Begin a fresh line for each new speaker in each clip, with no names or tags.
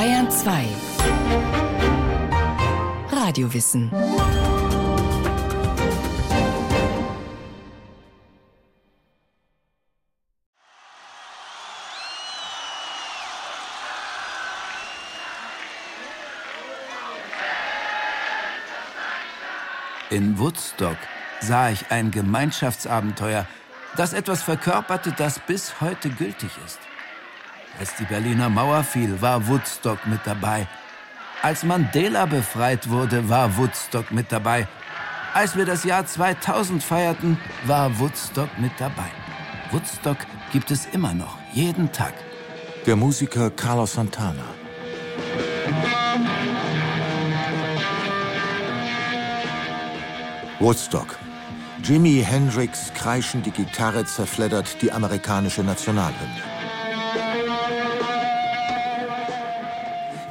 Bayern 2 Radiowissen
In Woodstock sah ich ein Gemeinschaftsabenteuer, das etwas verkörperte, das bis heute gültig ist. Als die Berliner Mauer fiel, war Woodstock mit dabei. Als Mandela befreit wurde, war Woodstock mit dabei. Als wir das Jahr 2000 feierten, war Woodstock mit dabei. Woodstock gibt es immer noch, jeden Tag.
Der Musiker Carlos Santana. Woodstock. Jimi Hendrix kreischende Gitarre zerfleddert die amerikanische Nationalhymne.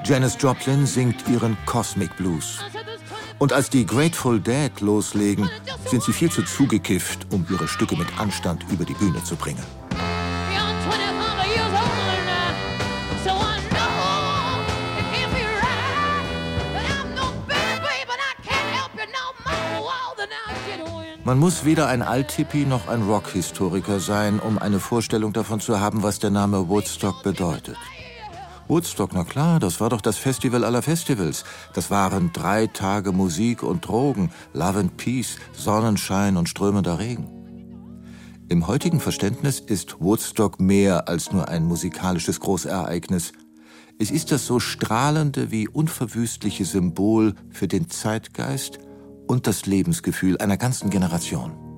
Janis Joplin singt ihren Cosmic Blues. Und als die Grateful Dead loslegen, sind sie viel zu zugekifft, um ihre Stücke mit Anstand über die Bühne zu bringen. Man muss weder ein Althippie noch ein Rockhistoriker sein, um eine Vorstellung davon zu haben, was der Name Woodstock bedeutet. Woodstock, na klar, das war doch das Festival aller Festivals. Das waren drei Tage Musik und Drogen, Love and Peace, Sonnenschein und strömender Regen. Im heutigen Verständnis ist Woodstock mehr als nur ein musikalisches Großereignis. Es ist das so strahlende wie unverwüstliche Symbol für den Zeitgeist und das Lebensgefühl einer ganzen Generation.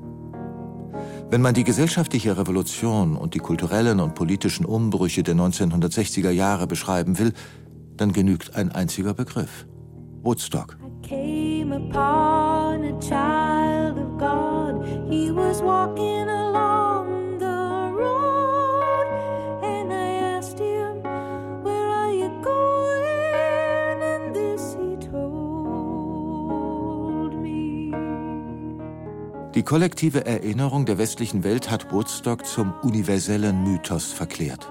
Wenn man die gesellschaftliche Revolution und die kulturellen und politischen Umbrüche der 1960er Jahre beschreiben will, dann genügt ein einziger Begriff. Woodstock. I came upon kollektive Erinnerung der westlichen Welt hat Woodstock zum universellen Mythos verklärt.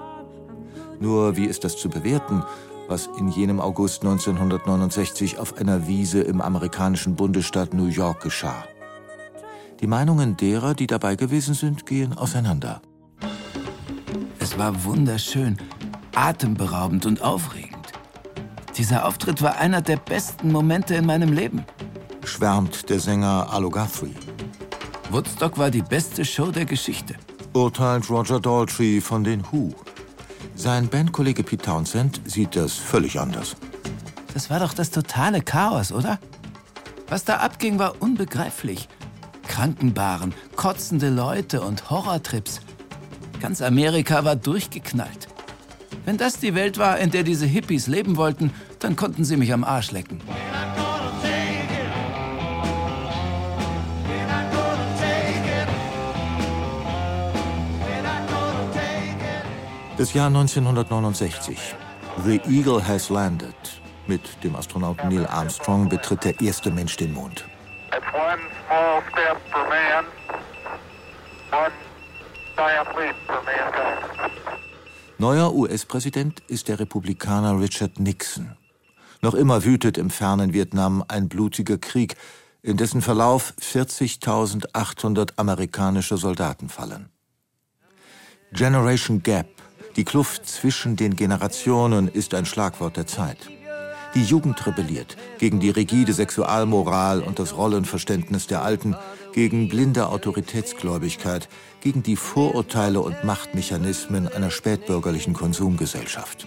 Nur wie ist das zu bewerten, was in jenem August 1969 auf einer Wiese im amerikanischen Bundesstaat New York geschah? Die Meinungen derer, die dabei gewesen sind, gehen auseinander.
Es war wunderschön, atemberaubend und aufregend. Dieser Auftritt war einer der besten Momente in meinem Leben,
schwärmt der Sänger Alo Guthrie.
Woodstock war die beste Show der Geschichte.
Urteilt Roger Daltrey von den Who. Sein Bandkollege Pete Townsend sieht das völlig anders.
Das war doch das totale Chaos, oder? Was da abging, war unbegreiflich. Krankenbaren, kotzende Leute und Horrortrips. Ganz Amerika war durchgeknallt. Wenn das die Welt war, in der diese Hippies leben wollten, dann konnten sie mich am Arsch lecken.
Das Jahr 1969. The Eagle has landed. Mit dem Astronauten Neil Armstrong betritt der erste Mensch den Mond. Neuer US-Präsident ist der Republikaner Richard Nixon. Noch immer wütet im fernen Vietnam ein blutiger Krieg, in dessen Verlauf 40.800 amerikanische Soldaten fallen. Generation Gap die Kluft zwischen den Generationen ist ein Schlagwort der Zeit. Die Jugend rebelliert gegen die rigide Sexualmoral und das Rollenverständnis der Alten, gegen blinde Autoritätsgläubigkeit, gegen die Vorurteile und Machtmechanismen einer spätbürgerlichen Konsumgesellschaft.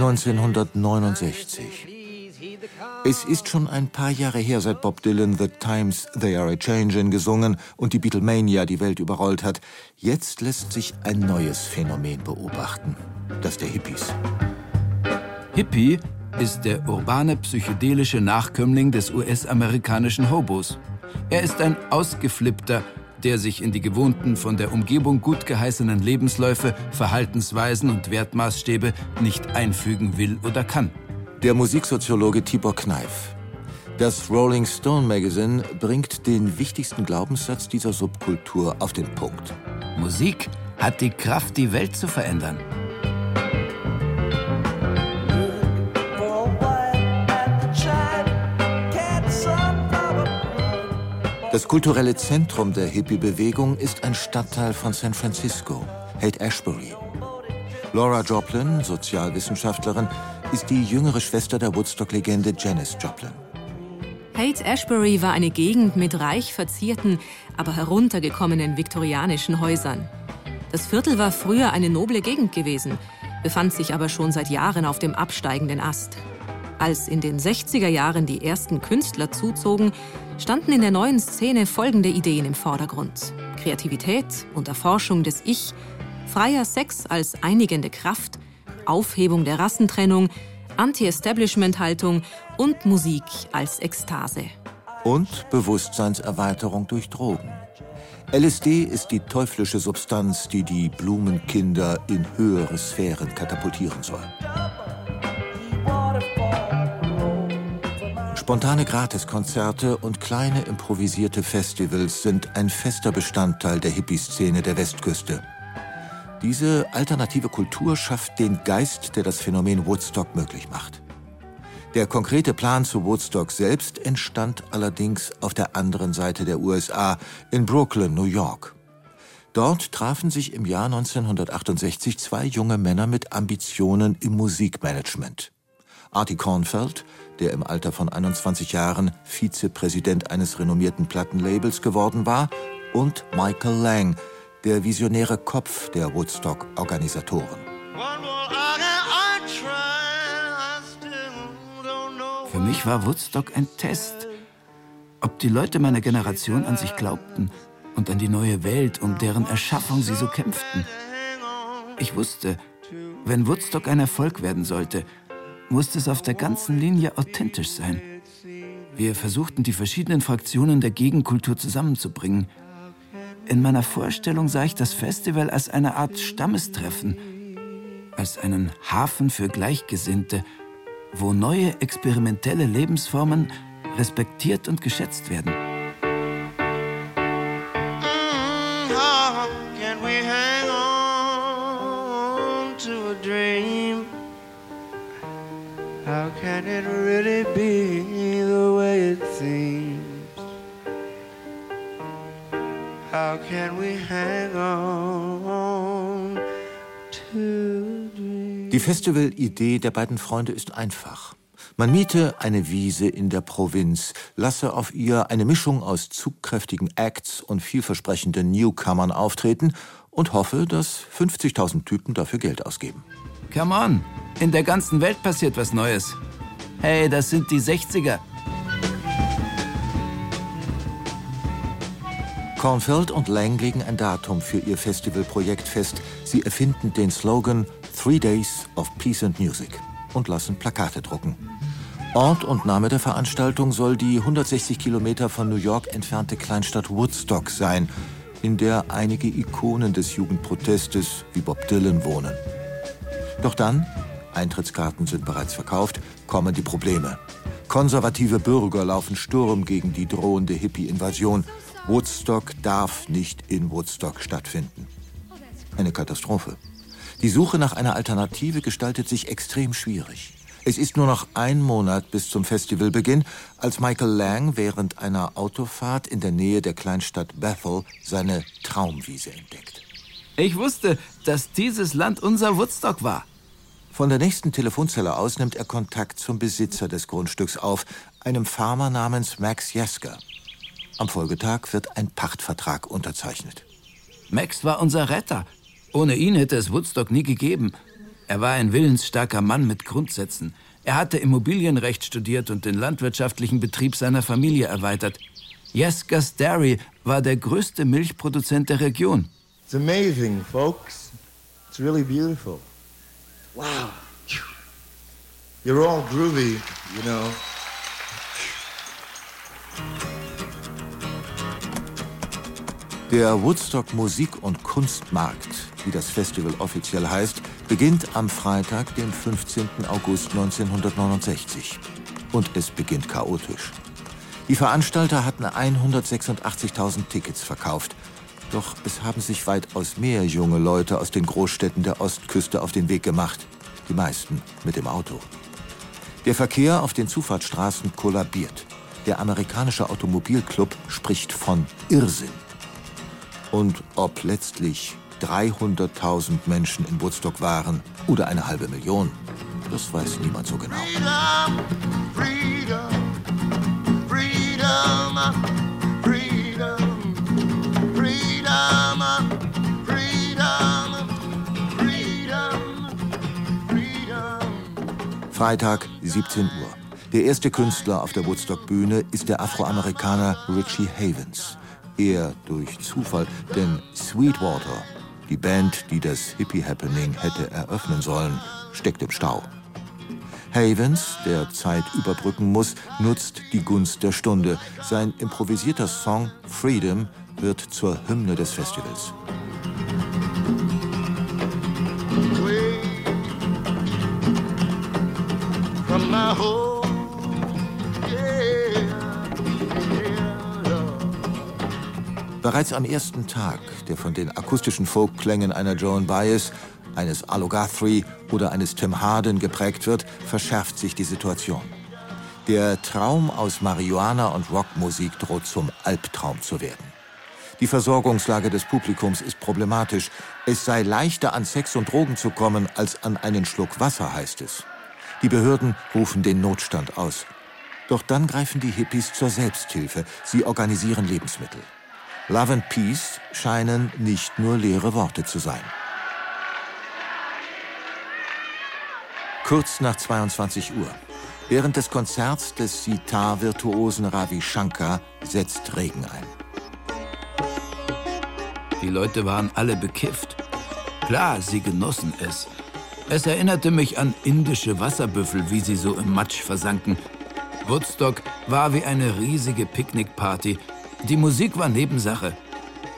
1969. Es ist schon ein paar Jahre her, seit Bob Dylan The Times They Are a Changin' gesungen und die Beatlemania die Welt überrollt hat. Jetzt lässt sich ein neues Phänomen beobachten, das der Hippies.
Hippie ist der urbane psychedelische Nachkömmling des US-amerikanischen Hobos. Er ist ein ausgeflippter, der sich in die gewohnten, von der Umgebung gut geheißenen Lebensläufe, Verhaltensweisen und Wertmaßstäbe nicht einfügen will oder kann.
Der Musiksoziologe Tibor Kneif. Das Rolling Stone Magazine bringt den wichtigsten Glaubenssatz dieser Subkultur auf den Punkt.
Musik hat die Kraft, die Welt zu verändern.
Das kulturelle Zentrum der Hippie-Bewegung ist ein Stadtteil von San Francisco, Haight-Ashbury. Laura Joplin, Sozialwissenschaftlerin, ist die jüngere Schwester der Woodstock-Legende Janis Joplin.
Haight-Ashbury war eine Gegend mit reich verzierten, aber heruntergekommenen viktorianischen Häusern. Das Viertel war früher eine noble Gegend gewesen, befand sich aber schon seit Jahren auf dem absteigenden Ast. Als in den 60er Jahren die ersten Künstler zuzogen, standen in der neuen Szene folgende Ideen im Vordergrund. Kreativität und Erforschung des Ich, freier Sex als einigende Kraft, Aufhebung der Rassentrennung, Anti-Establishment-Haltung und Musik als Ekstase.
Und Bewusstseinserweiterung durch Drogen. LSD ist die teuflische Substanz, die die Blumenkinder in höhere Sphären katapultieren soll. Spontane Gratiskonzerte und kleine improvisierte Festivals sind ein fester Bestandteil der Hippie-Szene der Westküste. Diese alternative Kultur schafft den Geist, der das Phänomen Woodstock möglich macht. Der konkrete Plan zu Woodstock selbst entstand allerdings auf der anderen Seite der USA, in Brooklyn, New York. Dort trafen sich im Jahr 1968 zwei junge Männer mit Ambitionen im Musikmanagement. Artie Kornfeld, der im Alter von 21 Jahren Vizepräsident eines renommierten Plattenlabels geworden war, und Michael Lang, der visionäre Kopf der Woodstock-Organisatoren.
Für mich war Woodstock ein Test. Ob die Leute meiner Generation an sich glaubten und an die neue Welt, um deren Erschaffung sie so kämpften. Ich wusste, wenn Woodstock ein Erfolg werden sollte, musste es auf der ganzen Linie authentisch sein. Wir versuchten, die verschiedenen Fraktionen der Gegenkultur zusammenzubringen. In meiner Vorstellung sah ich das Festival als eine Art Stammestreffen, als einen Hafen für Gleichgesinnte, wo neue experimentelle Lebensformen respektiert und geschätzt werden. How can it really be the way it seems? How can we hang on to Die
Festivalidee der beiden Freunde ist einfach. Man miete eine Wiese in der Provinz, lasse auf ihr eine Mischung aus zugkräftigen Acts und vielversprechenden Newcomern auftreten und hoffe, dass 50.000 Typen dafür Geld ausgeben.
Come on, in der ganzen Welt passiert was Neues. Hey, das sind die 60er.
Kornfeld und Lang legen ein Datum für ihr Festivalprojekt fest. Sie erfinden den Slogan Three Days of Peace and Music und lassen Plakate drucken. Ort und Name der Veranstaltung soll die 160 Kilometer von New York entfernte Kleinstadt Woodstock sein, in der einige Ikonen des Jugendprotestes wie Bob Dylan wohnen. Doch dann, Eintrittskarten sind bereits verkauft, kommen die Probleme. Konservative Bürger laufen Sturm gegen die drohende Hippie-Invasion. Woodstock darf nicht in Woodstock stattfinden. Eine Katastrophe. Die Suche nach einer Alternative gestaltet sich extrem schwierig. Es ist nur noch ein Monat bis zum Festivalbeginn, als Michael Lang während einer Autofahrt in der Nähe der Kleinstadt Bethel seine Traumwiese entdeckt.
Ich wusste, dass dieses Land unser Woodstock war.
Von der nächsten Telefonzelle aus nimmt er Kontakt zum Besitzer des Grundstücks auf, einem Farmer namens Max Jesker. Am Folgetag wird ein Pachtvertrag unterzeichnet.
Max war unser Retter. Ohne ihn hätte es Woodstock nie gegeben. Er war ein willensstarker Mann mit Grundsätzen. Er hatte Immobilienrecht studiert und den landwirtschaftlichen Betrieb seiner Familie erweitert. Jeskers Dairy war der größte Milchproduzent der Region.
It's amazing, folks. It's really beautiful. Wow. You're all groovy, you know.
Der Woodstock Musik- und Kunstmarkt, wie das Festival offiziell heißt, beginnt am Freitag, dem 15. August 1969. Und es beginnt chaotisch. Die Veranstalter hatten 186.000 Tickets verkauft. Doch es haben sich weitaus mehr junge Leute aus den Großstädten der Ostküste auf den Weg gemacht. Die meisten mit dem Auto. Der Verkehr auf den Zufahrtsstraßen kollabiert. Der amerikanische Automobilclub spricht von Irrsinn. Und ob letztlich 300.000 Menschen in Woodstock waren oder eine halbe Million, das weiß niemand so genau. Freedom, freedom, freedom, freedom, Freitag, 17 Uhr. Der erste Künstler auf der Woodstock-Bühne ist der Afroamerikaner Richie Havens. Er durch Zufall, denn Sweetwater, die Band, die das Hippie Happening hätte eröffnen sollen, steckt im Stau. Havens, der Zeit überbrücken muss, nutzt die Gunst der Stunde. Sein improvisierter Song Freedom wird zur Hymne des Festivals. Bereits am ersten Tag, der von den akustischen Folkklängen einer Joan Baez, eines Arlo Guthrie oder eines Tim Harden geprägt wird, verschärft sich die Situation. Der Traum aus Marihuana und Rockmusik droht zum Albtraum zu werden. Die Versorgungslage des Publikums ist problematisch. Es sei leichter an Sex und Drogen zu kommen als an einen Schluck Wasser, heißt es. Die Behörden rufen den Notstand aus. Doch dann greifen die Hippies zur Selbsthilfe. Sie organisieren Lebensmittel. Love and Peace scheinen nicht nur leere Worte zu sein. Kurz nach 22 Uhr. Während des Konzerts des Sitar-Virtuosen Ravi Shankar setzt Regen ein.
Die Leute waren alle bekifft. Klar, sie genossen es. Es erinnerte mich an indische Wasserbüffel, wie sie so im Matsch versanken. Woodstock war wie eine riesige Picknickparty, die Musik war Nebensache.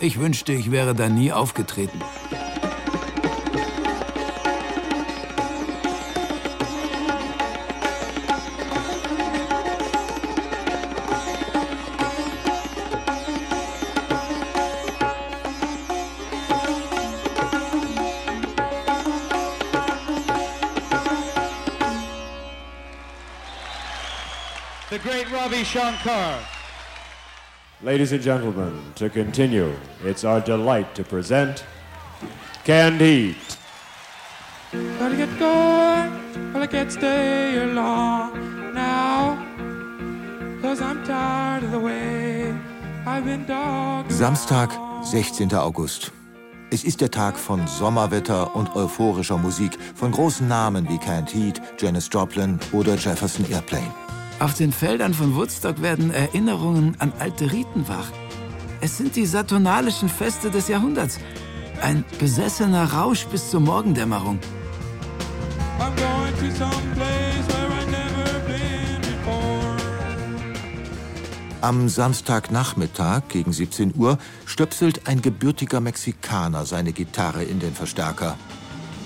Ich wünschte, ich wäre da nie aufgetreten.
Great Ravi Shankar. Ladies and gentlemen, to continue, it's our delight to present Canned Heat. Gotta get going, but I can't stay here long now. Cause I'm tired of the way I've been dogged.
Samstag, 16. August. Es ist der Tag von Sommerwetter und euphorischer Musik von großen Namen wie Canned Heat, Janis Joplin oder Jefferson Airplane.
Auf den Feldern von Woodstock werden Erinnerungen an alte Riten wach. Es sind die saturnalischen Feste des Jahrhunderts. Ein besessener Rausch bis zur Morgendämmerung.
Am Samstagnachmittag gegen 17 Uhr stöpselt ein gebürtiger Mexikaner seine Gitarre in den Verstärker.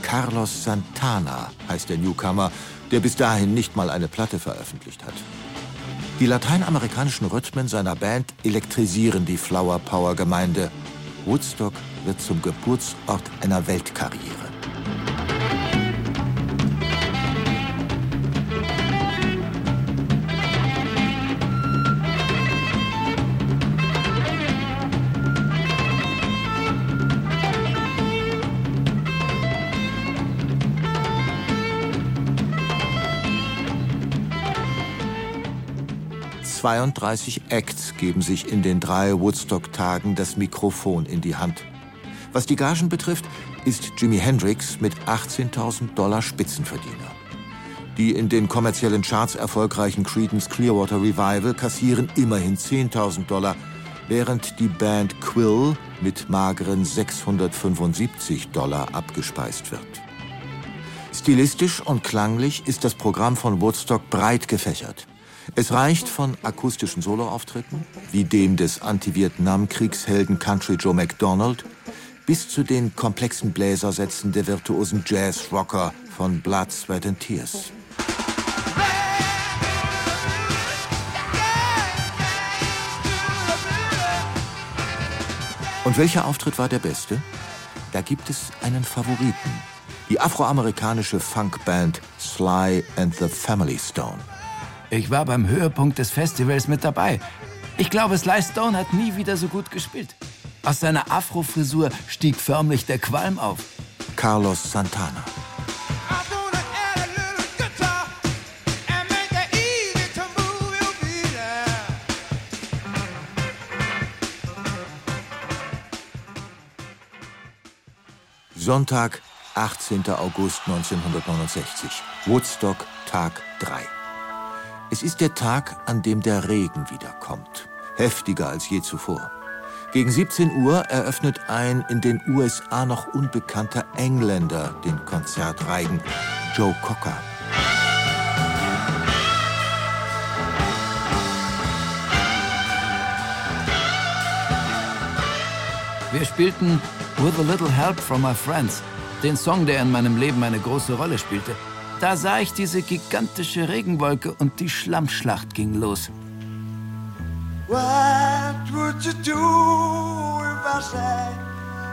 Carlos Santana heißt der Newcomer der bis dahin nicht mal eine Platte veröffentlicht hat. Die lateinamerikanischen Rhythmen seiner Band elektrisieren die Flower Power Gemeinde. Woodstock wird zum Geburtsort einer Weltkarriere. 32 Acts geben sich in den drei Woodstock-Tagen das Mikrofon in die Hand. Was die Gagen betrifft, ist Jimi Hendrix mit 18.000 Dollar Spitzenverdiener. Die in den kommerziellen Charts erfolgreichen Creedence Clearwater Revival kassieren immerhin 10.000 Dollar, während die Band Quill mit mageren 675 Dollar abgespeist wird. Stilistisch und klanglich ist das Programm von Woodstock breit gefächert. Es reicht von akustischen Soloauftritten, wie dem des Anti-Vietnam-Kriegshelden Country Joe McDonald, bis zu den komplexen Bläsersätzen der virtuosen Jazz-Rocker von Blood, Sweat and Tears. Und welcher Auftritt war der beste? Da gibt es einen Favoriten. Die afroamerikanische Funkband Sly and the Family Stone.
Ich war beim Höhepunkt des Festivals mit dabei. Ich glaube, Sly Stone hat nie wieder so gut gespielt. Aus seiner Afrofrisur stieg förmlich der Qualm auf.
Carlos Santana. Sonntag, 18. August 1969. Woodstock, Tag 3. Es ist der Tag, an dem der Regen wiederkommt. Heftiger als je zuvor. Gegen 17 Uhr eröffnet ein in den USA noch unbekannter Engländer den Konzertreigen, Joe Cocker.
Wir spielten With a Little Help from My Friends, den Song, der in meinem Leben eine große Rolle spielte. Da sah ich diese gigantische Regenwolke und die Schlammschlacht ging los. What would you do if I said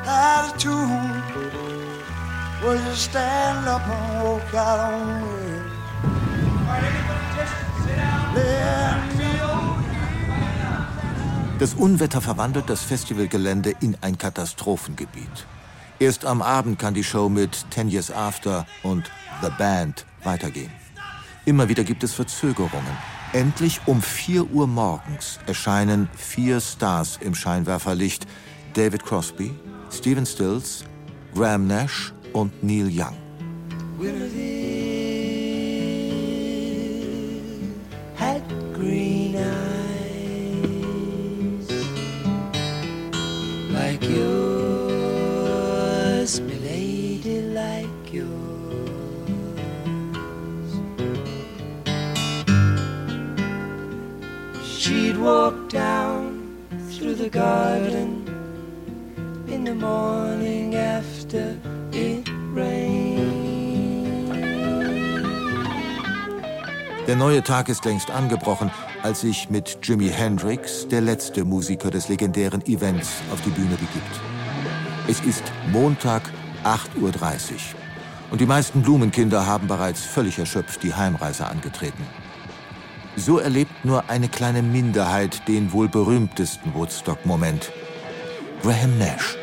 had a tune? Would you stand up and walk out on me?
Das Unwetter verwandelt das Festivalgelände in ein Katastrophengebiet. Erst am Abend kann die Show mit Ten Years After und The Band weitergehen. Immer wieder gibt es Verzögerungen. Endlich um 4 Uhr morgens erscheinen vier Stars im Scheinwerferlicht. David Crosby, Stephen Stills, Graham Nash und Neil Young. Walk down through the garden in the morning after it rained. Der neue Tag ist längst angebrochen, als sich mit Jimi Hendrix der letzte Musiker des legendären Events auf die Bühne begibt. Es ist Montag, 8.30 Uhr. Und die meisten Blumenkinder haben bereits völlig erschöpft die Heimreise angetreten. So erlebt nur eine kleine Minderheit den wohl berühmtesten Woodstock-Moment. Graham Nash.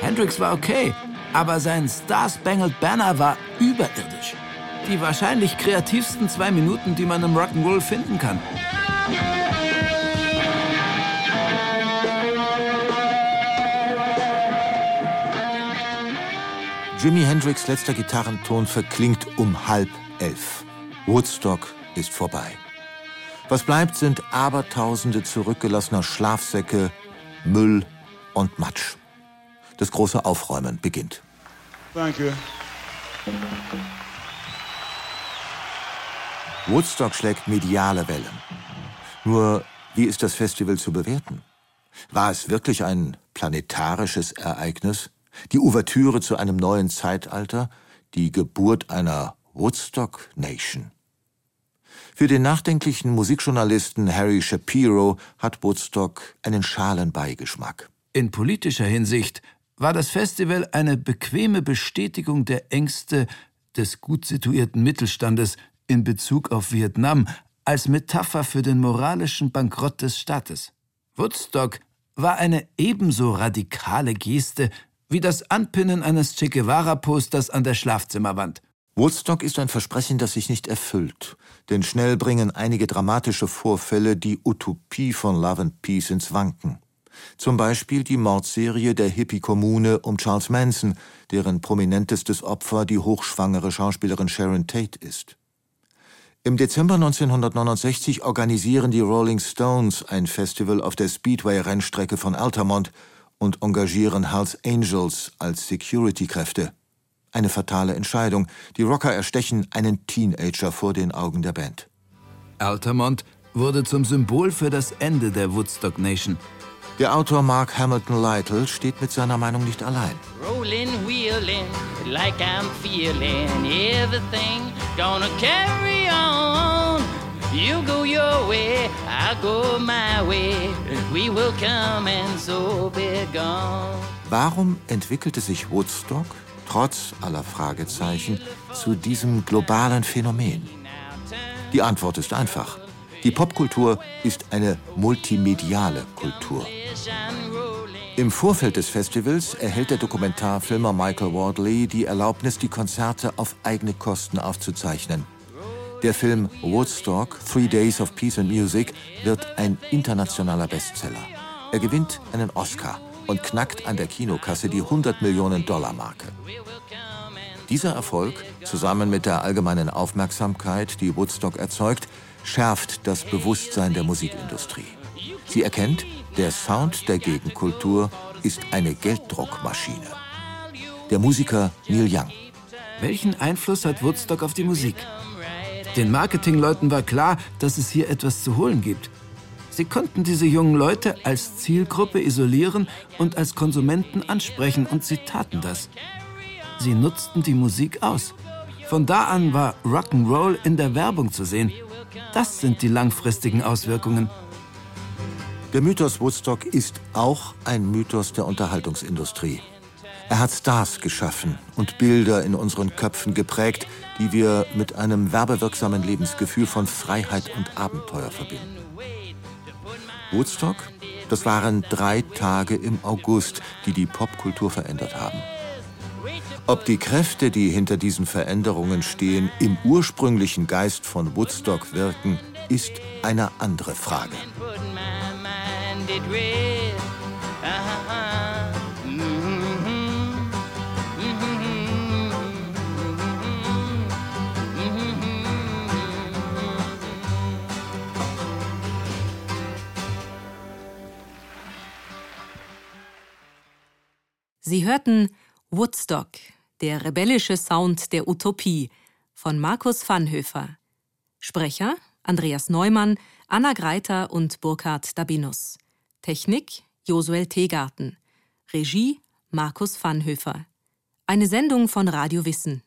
Hendrix war okay, aber sein Star Spangled Banner war überirdisch. Die wahrscheinlich kreativsten zwei Minuten, die man im Rock'n'Roll finden kann.
Jimi Hendrix' letzter Gitarrenton verklingt um halb elf. Woodstock ist vorbei. Was bleibt, sind Abertausende zurückgelassener Schlafsäcke, Müll und Matsch. Das große Aufräumen beginnt.
Danke.
Woodstock schlägt mediale Wellen. Nur, wie ist das Festival zu bewerten? War es wirklich ein planetarisches Ereignis? Die Ouvertüre zu einem neuen Zeitalter? Die Geburt einer Woodstock Nation? Für den nachdenklichen Musikjournalisten Harry Shapiro hat Woodstock einen schalen Beigeschmack.
In politischer Hinsicht war das Festival eine bequeme Bestätigung der Ängste des gut situierten Mittelstandes in Bezug auf Vietnam als Metapher für den moralischen Bankrott des Staates. Woodstock war eine ebenso radikale Geste wie das Anpinnen eines Che Guevara-Posters an der Schlafzimmerwand.
Woodstock ist ein Versprechen, das sich nicht erfüllt, denn schnell bringen einige dramatische Vorfälle die Utopie von Love and Peace ins Wanken. Zum Beispiel die Mordserie der Hippie-Kommune um Charles Manson, deren prominentestes Opfer die hochschwangere Schauspielerin Sharon Tate ist. Im Dezember 1969 organisieren die Rolling Stones ein Festival auf der Speedway-Rennstrecke von Altamont und engagieren Hells Angels als Security-Kräfte. Eine fatale Entscheidung. Die Rocker erstechen einen Teenager vor den Augen der Band.
Altamont wurde zum Symbol für das Ende der Woodstock Nation.
Der Autor Mark Hamilton Lytle steht mit seiner Meinung nicht allein. Rolling, wheeling, like I'm feeling everything gonna carry on. You go your way, I go my way. We will come and so be gone. Warum entwickelte sich Woodstock, trotz aller Fragezeichen, zu diesem globalen Phänomen? Die Antwort ist einfach. Die Popkultur ist eine multimediale Kultur. Im Vorfeld des Festivals erhält der Dokumentarfilmer Michael Wardley die Erlaubnis, die Konzerte auf eigene Kosten aufzuzeichnen. Der Film Woodstock, Three Days of Peace and Music, wird ein internationaler Bestseller. Er gewinnt einen Oscar und knackt an der Kinokasse die 100 Millionen Dollar Marke. Dieser Erfolg, zusammen mit der allgemeinen Aufmerksamkeit, die Woodstock erzeugt, schärft das Bewusstsein der Musikindustrie. Sie erkennt, der Sound der Gegenkultur ist eine Gelddruckmaschine. Der Musiker Neil Young.
Welchen Einfluss hat Woodstock auf die Musik? Den Marketingleuten war klar, dass es hier etwas zu holen gibt. Sie konnten diese jungen Leute als Zielgruppe isolieren und als Konsumenten ansprechen und sie taten das. Sie nutzten die Musik aus. Von da an war Rock'n'Roll in der Werbung zu sehen das sind die langfristigen Auswirkungen.
Der Mythos Woodstock ist auch ein Mythos der Unterhaltungsindustrie. Er hat Stars geschaffen und Bilder in unseren Köpfen geprägt, die wir mit einem werbewirksamen Lebensgefühl von Freiheit und Abenteuer verbinden. Woodstock, das waren drei Tage im August, die die Popkultur verändert haben. Ob die Kräfte, die hinter diesen Veränderungen stehen, im ursprünglichen Geist von Woodstock wirken, ist eine andere Frage.
Sie hörten Woodstock, der rebellische Sound der Utopie von Markus Vanhöfer. Sprecher Andreas Neumann, Anna Greiter und Burkhard Dabinus. Technik Josuel Tegarten. Regie Markus Vanhöfer. Eine Sendung von Radio Wissen.